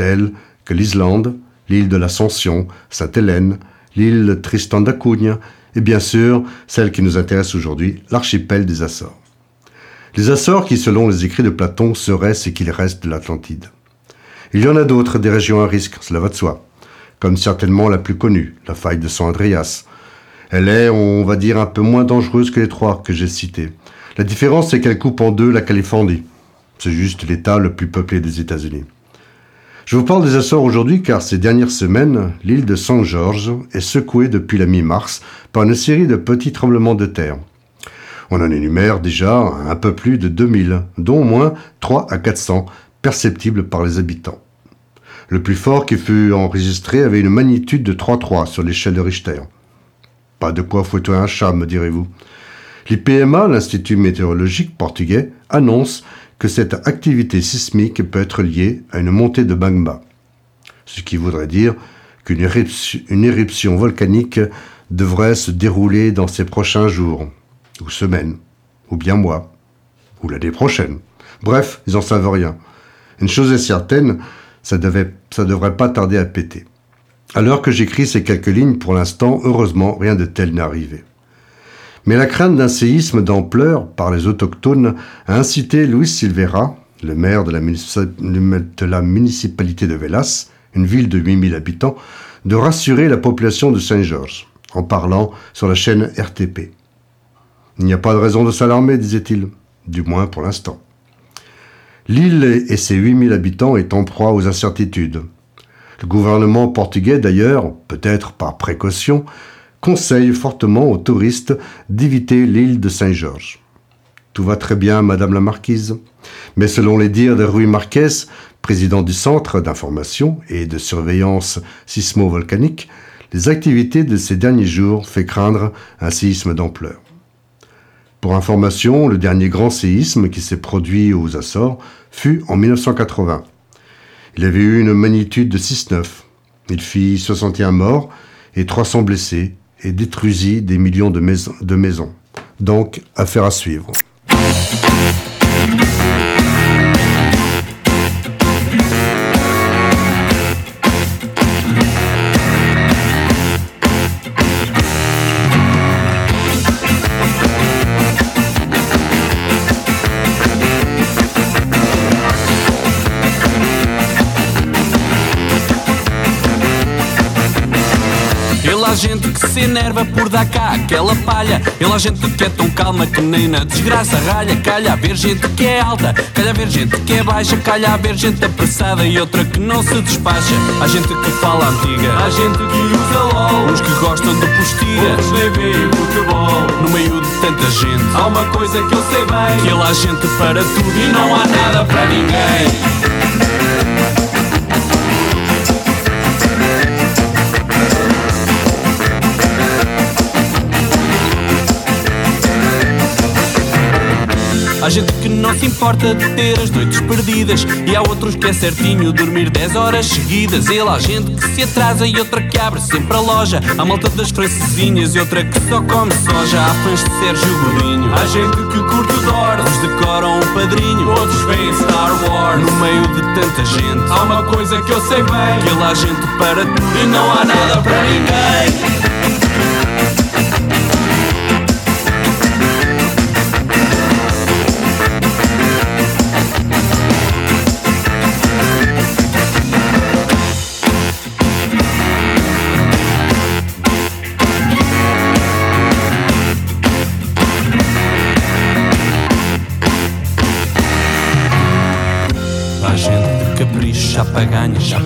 telles que l'Islande, l'île de l'Ascension, Sainte-Hélène, l'île Tristan d'Acunha, et bien sûr, celle qui nous intéresse aujourd'hui, l'archipel des Açores. Les Açores qui, selon les écrits de Platon, seraient ce qu'il reste de l'Atlantide. Il y en a d'autres, des régions à risque, cela va de soi, comme certainement la plus connue, la faille de San Andreas. Elle est, on va dire, un peu moins dangereuse que les trois que j'ai cités. La différence, c'est qu'elle coupe en deux la Californie. C'est juste l'État le plus peuplé des États-Unis. Je vous parle des Açores aujourd'hui car ces dernières semaines, l'île de San George est secouée depuis la mi-mars par une série de petits tremblements de terre. On en énumère déjà un peu plus de 2000, dont au moins 3 à 400 perceptibles par les habitants. Le plus fort qui fut enregistré avait une magnitude de 3,3 sur l'échelle de Richter. Pas de quoi fouetter un chat, me direz-vous. L'IPMA, l'Institut météorologique portugais, annonce que cette activité sismique peut être liée à une montée de magma. Ce qui voudrait dire qu'une éruption, volcanique devrait se dérouler dans ces prochains jours, ou semaines, ou bien mois, ou l'année prochaine. Bref, ils n'en savent rien. Une chose est certaine, ça ne ça devrait pas tarder à péter. L'heure que j'écris ces quelques lignes, pour l'instant, heureusement, rien de tel n'est arrivé. Mais la crainte d'un séisme d'ampleur par les autochtones a incité Luis Silveira, le maire de la, municipalité de Velas, une ville de 8000 habitants, de rassurer la population de Saint-Georges en parlant sur la chaîne RTP. Il n'y a pas de raison de s'alarmer, disait-il, du moins pour l'instant. L'île et ses 8000 habitants est en proie aux incertitudes. Le gouvernement portugais, d'ailleurs, peut-être par précaution, conseille fortement aux touristes d'éviter l'île de Saint-Georges. Tout va très bien, Madame la Marquise. Mais selon les dires de Rui Marquez, président du Centre d'information et de surveillance sismo-volcanique, les activités de ces derniers jours fait craindre un séisme d'ampleur. Pour information, le dernier grand séisme qui s'est produit aux Açores fut en 1980. Il avait eu une magnitude de 6,9. Il fit 61 morts et 300 blessés et détruisit des millions de maisons. De maisons. Donc, affaire à suivre. Por dar cá aquela palha. Ele há gente que é tão calma que nem na desgraça ralha. Calha a ver gente que é alta, calha a ver gente que é baixa. Calha a ver gente apressada e outra que não se despacha. Há gente que fala antiga, há gente que usa LOL. Uns que gostam de postilha, outros nem veem futebol. No meio de tanta gente, há uma coisa que eu sei bem: que ele há gente para tudo e não há nada para ninguém. Há gente que não se importa de ter as noites perdidas. E há outros que é certinho dormir 10 horas seguidas. Ele há gente que se atrasa e outra que abre sempre a loja. Há malta das francesinhas e outra que só come soja. Há fãs de Sérgio Godinho Há gente que curte o Dor Uns decoram o padrinho Outros veem Star Wars. No meio de tanta gente Há uma coisa que eu sei bem. Que ele há gente para tudo E não há nada para ninguém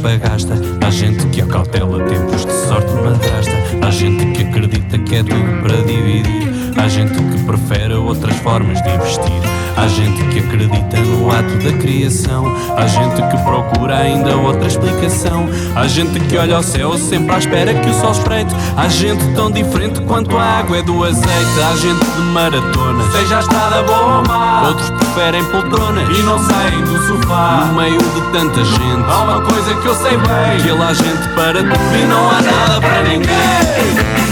bagasta. Há gente que a cautela criação. Há gente que procura ainda outra explicação. Há gente que olha ao céu sempre à espera que o sol espreite. Há gente tão diferente quanto a água é do azeite. Há gente de maratona, seja a estrada boa ou má. Outros preferem poltrona e não saem do sofá. No meio de tanta gente, há uma coisa que eu sei bem: que ele há gente para tudo e não há nada para ninguém.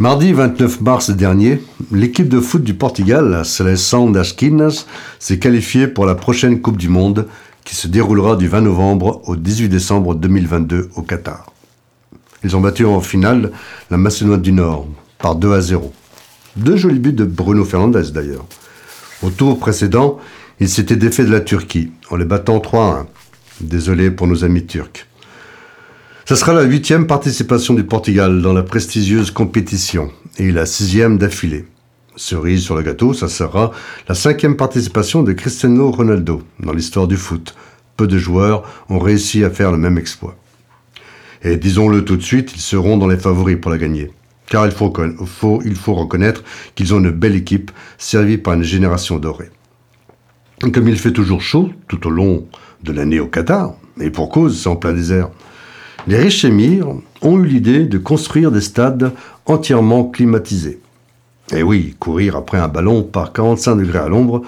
Mardi 29 mars dernier, l'équipe de foot du Portugal, Seleção das Quinas, s'est qualifiée pour la prochaine Coupe du Monde qui se déroulera du 20 novembre au 18 décembre 2022 au Qatar. Ils ont battu en finale la Macédoine du Nord par 2 à 0. Deux jolis buts de Bruno Fernandes d'ailleurs. Au tour précédent, ils s'étaient défaits de la Turquie en les battant 3 à 1. Désolé pour nos amis turcs. Ce sera la huitième participation du Portugal dans la prestigieuse compétition et la sixième d'affilée. Cerise sur le gâteau, ça sera la cinquième participation de Cristiano Ronaldo dans l'histoire du foot. Peu de joueurs ont réussi à faire le même exploit. Et disons-le tout de suite, ils seront dans les favoris pour la gagner. Car il faut, il faut reconnaître qu'ils ont une belle équipe servie par une génération dorée. Comme il fait toujours chaud tout au long de l'année au Qatar, et pour cause, c'est en plein désert, les riches émirs ont eu l'idée de construire des stades entièrement climatisés. Et oui, courir après un ballon par 45 degrés à l'ombre,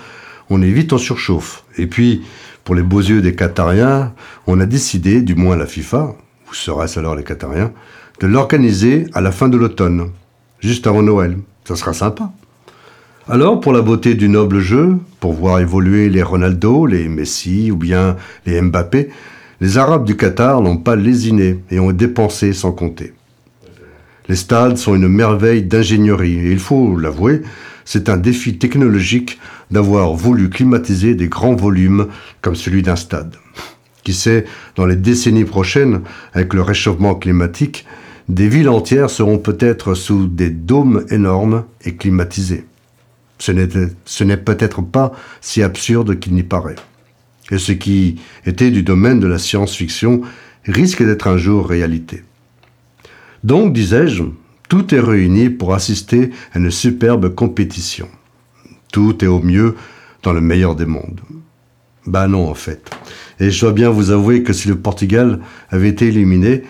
on est vite en surchauffe. Et puis, pour les beaux yeux des Qatariens, on a décidé, du moins la FIFA, ou serait-ce alors les Qatariens, de l'organiser à la fin de l'automne, juste avant Noël. Ça sera sympa. Alors, pour la beauté du noble jeu, pour voir évoluer les Ronaldo, les Messi ou bien les Mbappé, les Arabes du Qatar n'ont pas lésiné et ont dépensé sans compter. Les stades sont une merveille d'ingénierie et il faut l'avouer, c'est un défi technologique d'avoir voulu climatiser des grands volumes comme celui d'un stade. Qui sait, dans les décennies prochaines, avec le réchauffement climatique, des villes entières seront peut-être sous des dômes énormes et climatisés. Ce n'est peut-être pas si absurde qu'il n'y paraît. Et ce qui était du domaine de la science-fiction risque d'être un jour réalité. Donc, disais-je, tout est réuni pour assister à une superbe compétition. Tout est au mieux dans le meilleur des mondes. Bah non, en fait. Et je dois bien vous avouer que si le Portugal avait été éliminé,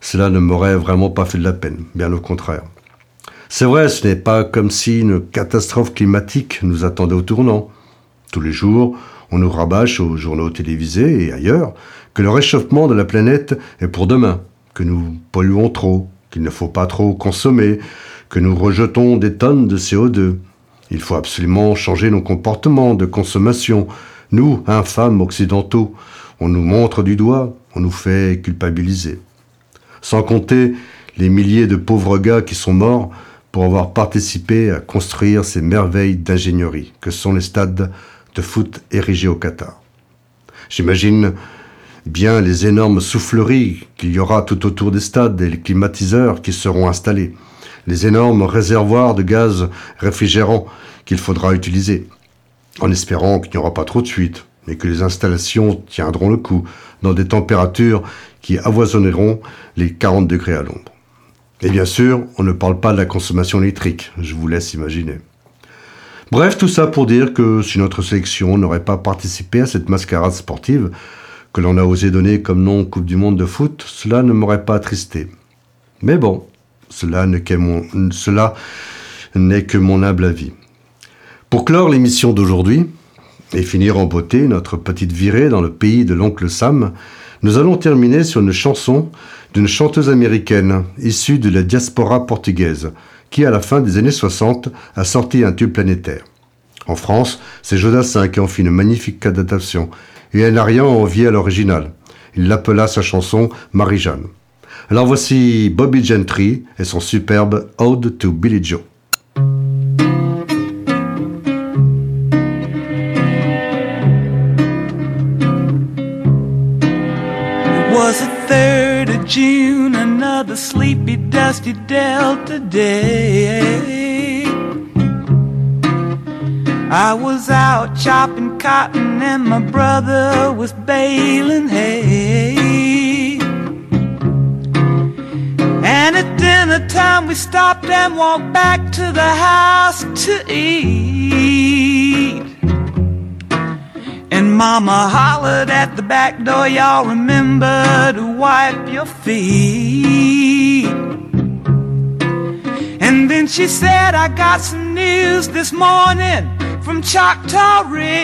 cela ne m'aurait vraiment pas fait de la peine, bien au contraire. C'est vrai, ce n'est pas comme si une catastrophe climatique nous attendait au tournant. Tous les jours, on nous rabâche aux journaux télévisés et ailleurs que le réchauffement de la planète est pour demain, que nous polluons trop, qu'il ne faut pas trop consommer, que nous rejetons des tonnes de CO2. Il faut absolument changer nos comportements de consommation. Nous, infâmes occidentaux, on nous montre du doigt, on nous fait culpabiliser. Sans compter les milliers de pauvres gars qui sont morts pour avoir participé à construire ces merveilles d'ingénierie que sont les stades de foot érigés au Qatar. J'imagine bien les énormes souffleries qu'il y aura tout autour des stades et les climatiseurs qui seront installés, les énormes réservoirs de gaz réfrigérant qu'il faudra utiliser, en espérant qu'il n'y aura pas trop de fuite et que les installations tiendront le coup dans des températures qui avoisineront les 40 degrés à l'ombre. Et bien sûr, on ne parle pas de la consommation électrique, je vous laisse imaginer. Bref, tout ça pour dire que si notre sélection n'aurait pas participé à cette mascarade sportive que l'on a osé donner comme nom Coupe du Monde de foot, cela ne m'aurait pas attristé. Mais bon, cela n'est que mon, cela n'est que mon humble avis. Pour clore l'émission d'aujourd'hui et finir en beauté notre petite virée dans le pays de l'oncle Sam, nous allons terminer sur une chanson d'une chanteuse américaine issue de la diaspora portugaise, qui à la fin des années 60 a sorti un tube planétaire. En France, c'est Jodassin qui en fit une magnifique adaptation, et elle n'a rien à à l'original. Il l'appela sa chanson Marie-Jeanne. Alors voici Bobby Gentry et son superbe Ode to Billy Joe. June, another sleepy, dusty Delta day. I was out chopping cotton and my brother was baling hay. And at dinner time we stopped and walked back to the house to eat. Mama hollered at the back door, y'all remember to wipe your feet. And then she said, I got some news this morning from Choctaw Ridge.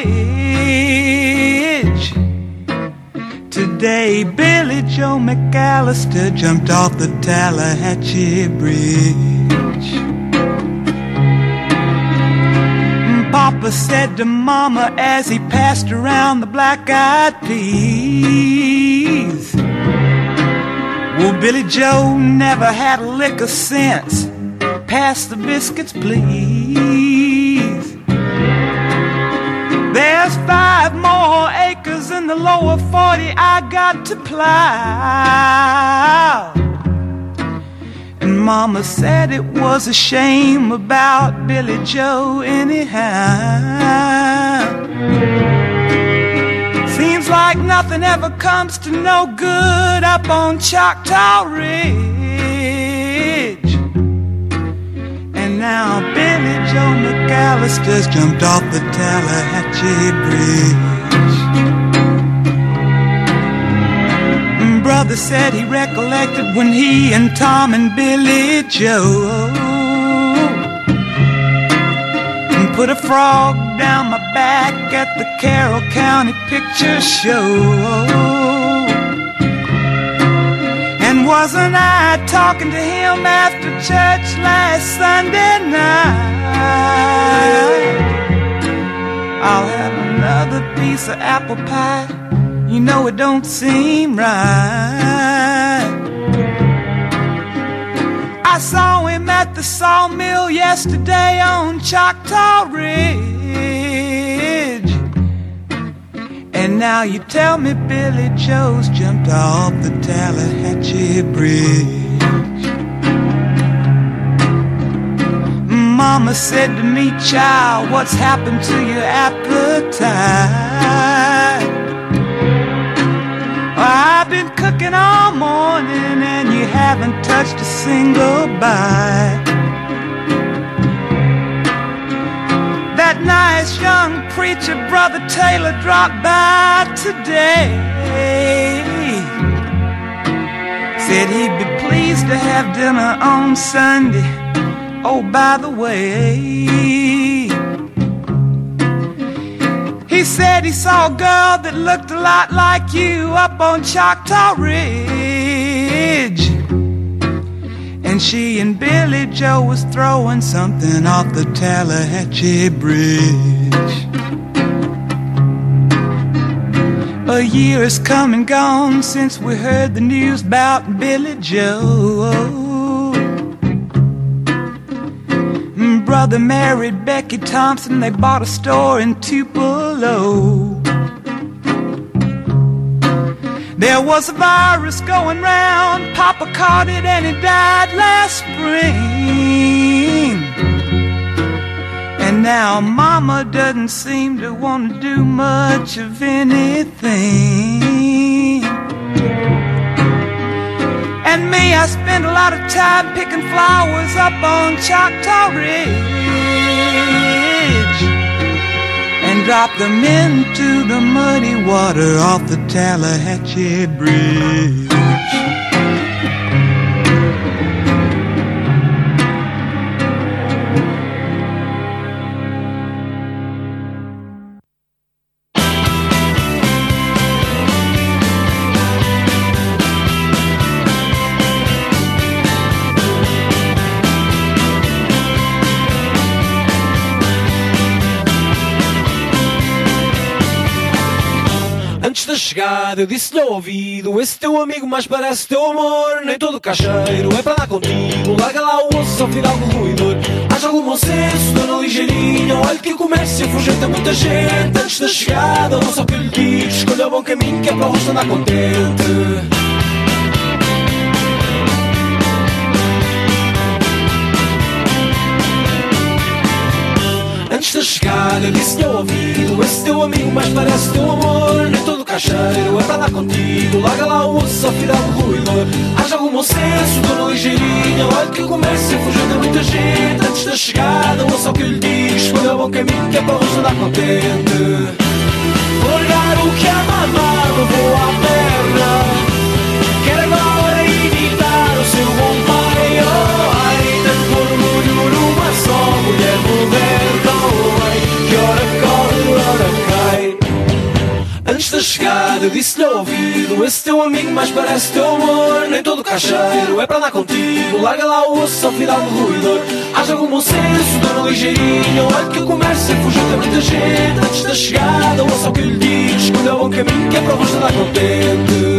Today, Billy Joe McAllister jumped off the Tallahatchie Bridge. Papa said to Mama as he passed around the black eyed peas. Well, Billy Joe never had a lick of sense. Pass the biscuits, please. There's five more acres in the lower 40 I got to plow. And Mama said it was a shame about Billy Joe, anyhow. Seems like nothing ever comes to no good up on Choctaw Ridge. And now Billy Joe McAllister's jumped off the Tallahatchie Bridge. Brother said he recollected when he and Tom and Billy Joe and put a frog down my back at the Carroll County Picture Show. And wasn't I talking? talking to him after church last Sunday night. I'll have another piece of apple pie. You know it don't seem right. I saw him at the sawmill yesterday on Choctaw Ridge. And now you tell me Billy Joe's jumped off the Tallahatchie Bridge. Mama said to me, child, what's happened to your appetite? I've been cooking all morning and you haven't touched a single bite. That nice young preacher, Brother Taylor, dropped by today. Said he'd be pleased to have dinner on Sunday. Oh, by the way, he said he saw a girl that looked a lot like you up on Choctaw Ridge. And she and Billy Joe was throwing something off the Tallahatchie Bridge. A year has come and gone since we heard the news about Billy Joe. Brother married Becky Thompson, they bought a store in Tupelo. There was a virus going round, Papa caught it and he died last spring. And now Mama doesn't seem to want to do much of anything. Me, I spend a lot of time picking flowers up on Choctaw Ridge and drop them into the muddy water off the Tallahatchie Bridge. Eu disse-lhe ao ouvido Esse teu amigo mais parece teu amor Nem todo caixeiro é para dar contigo. Larga lá o osso, só fidalgo ruidor Haja algum bom senso, dona ligeirinha. Olha que o comércio afugenta muita gente Antes da chegada, não só que lhe digo Escolha o bom caminho que é para o rosto andar contente. Antes da chegada eu disse-lhe ao ouvido Esse teu amigo mais parece teu amor caixeiro é para dar contigo Larga lá o osso, só fidalgo ruidor Haja algum bom senso, dona ligeirinha Olha que o comércio fugindo muita gente Antes da chegada, ouça o que eu lhe digo Escolha o bom caminho que é para hoje andar contente. Largar o que é mamado, vou à perna Antes da chegada. Disse-lhe ao ouvido Esse teu amigo mais parece teu amor. Nem todo caixeiro é para andar contigo. Larga lá o osso, só fidalgo ruidor. Haja algum bom senso, dona ligeirinha. Olha que o comércio é fugir de muita gente. Antes da chegada, ouça o que lhe digo Escolha o bom caminho que é para rosto andar contente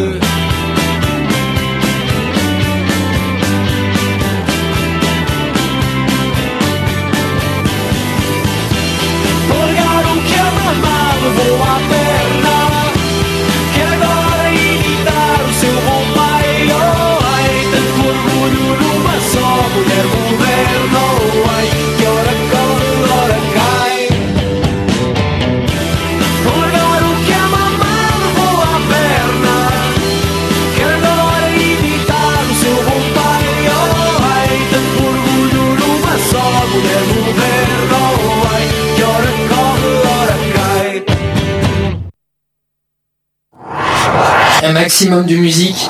maximum de musique,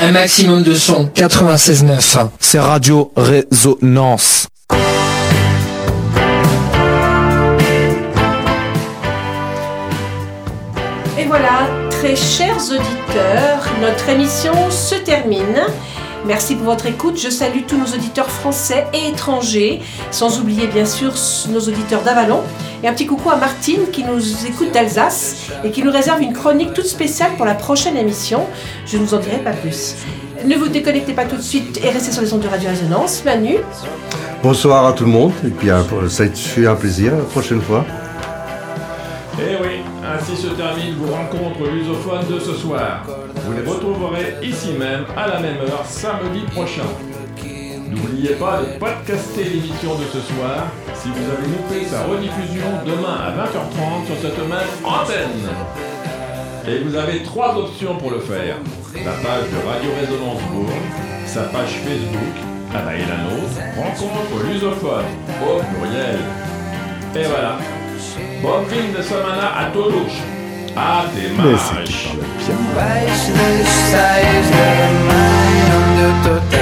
un maximum de son. 96.9. C'est Radio Résonance. Et voilà, très chers auditeurs, notre émission se termine. Merci pour votre écoute. Je salue tous nos auditeurs français et étrangers, sans oublier bien sûr nos auditeurs d'Avalon. Et un petit coucou à Martine qui nous écoute d'Alsace et qui nous réserve une chronique toute spéciale pour la prochaine émission. Je ne vous en dirai pas plus. Ne vous déconnectez pas tout de suite et restez sur les ondes de Radio Résonance. Manu Bonsoir à tout le monde, et puis euh, ça a été un plaisir la prochaine fois. Eh oui, ainsi se termine vos rencontres lusophones de ce soir. Vous les retrouverez ici même à la même heure samedi prochain. N'oubliez pas de podcaster l'émission de ce soir si vous avez loupé sa rediffusion demain à 20h30 sur cette même antenne. Et vous avez trois options pour le faire. La page de Radio Résonance Bourg, sa page Facebook, et la nôtre, rencontre lusophone, au pluriel. Et voilà. Bon film de semana à todos. À démarche. Baixo das saias da mãe onde eu tô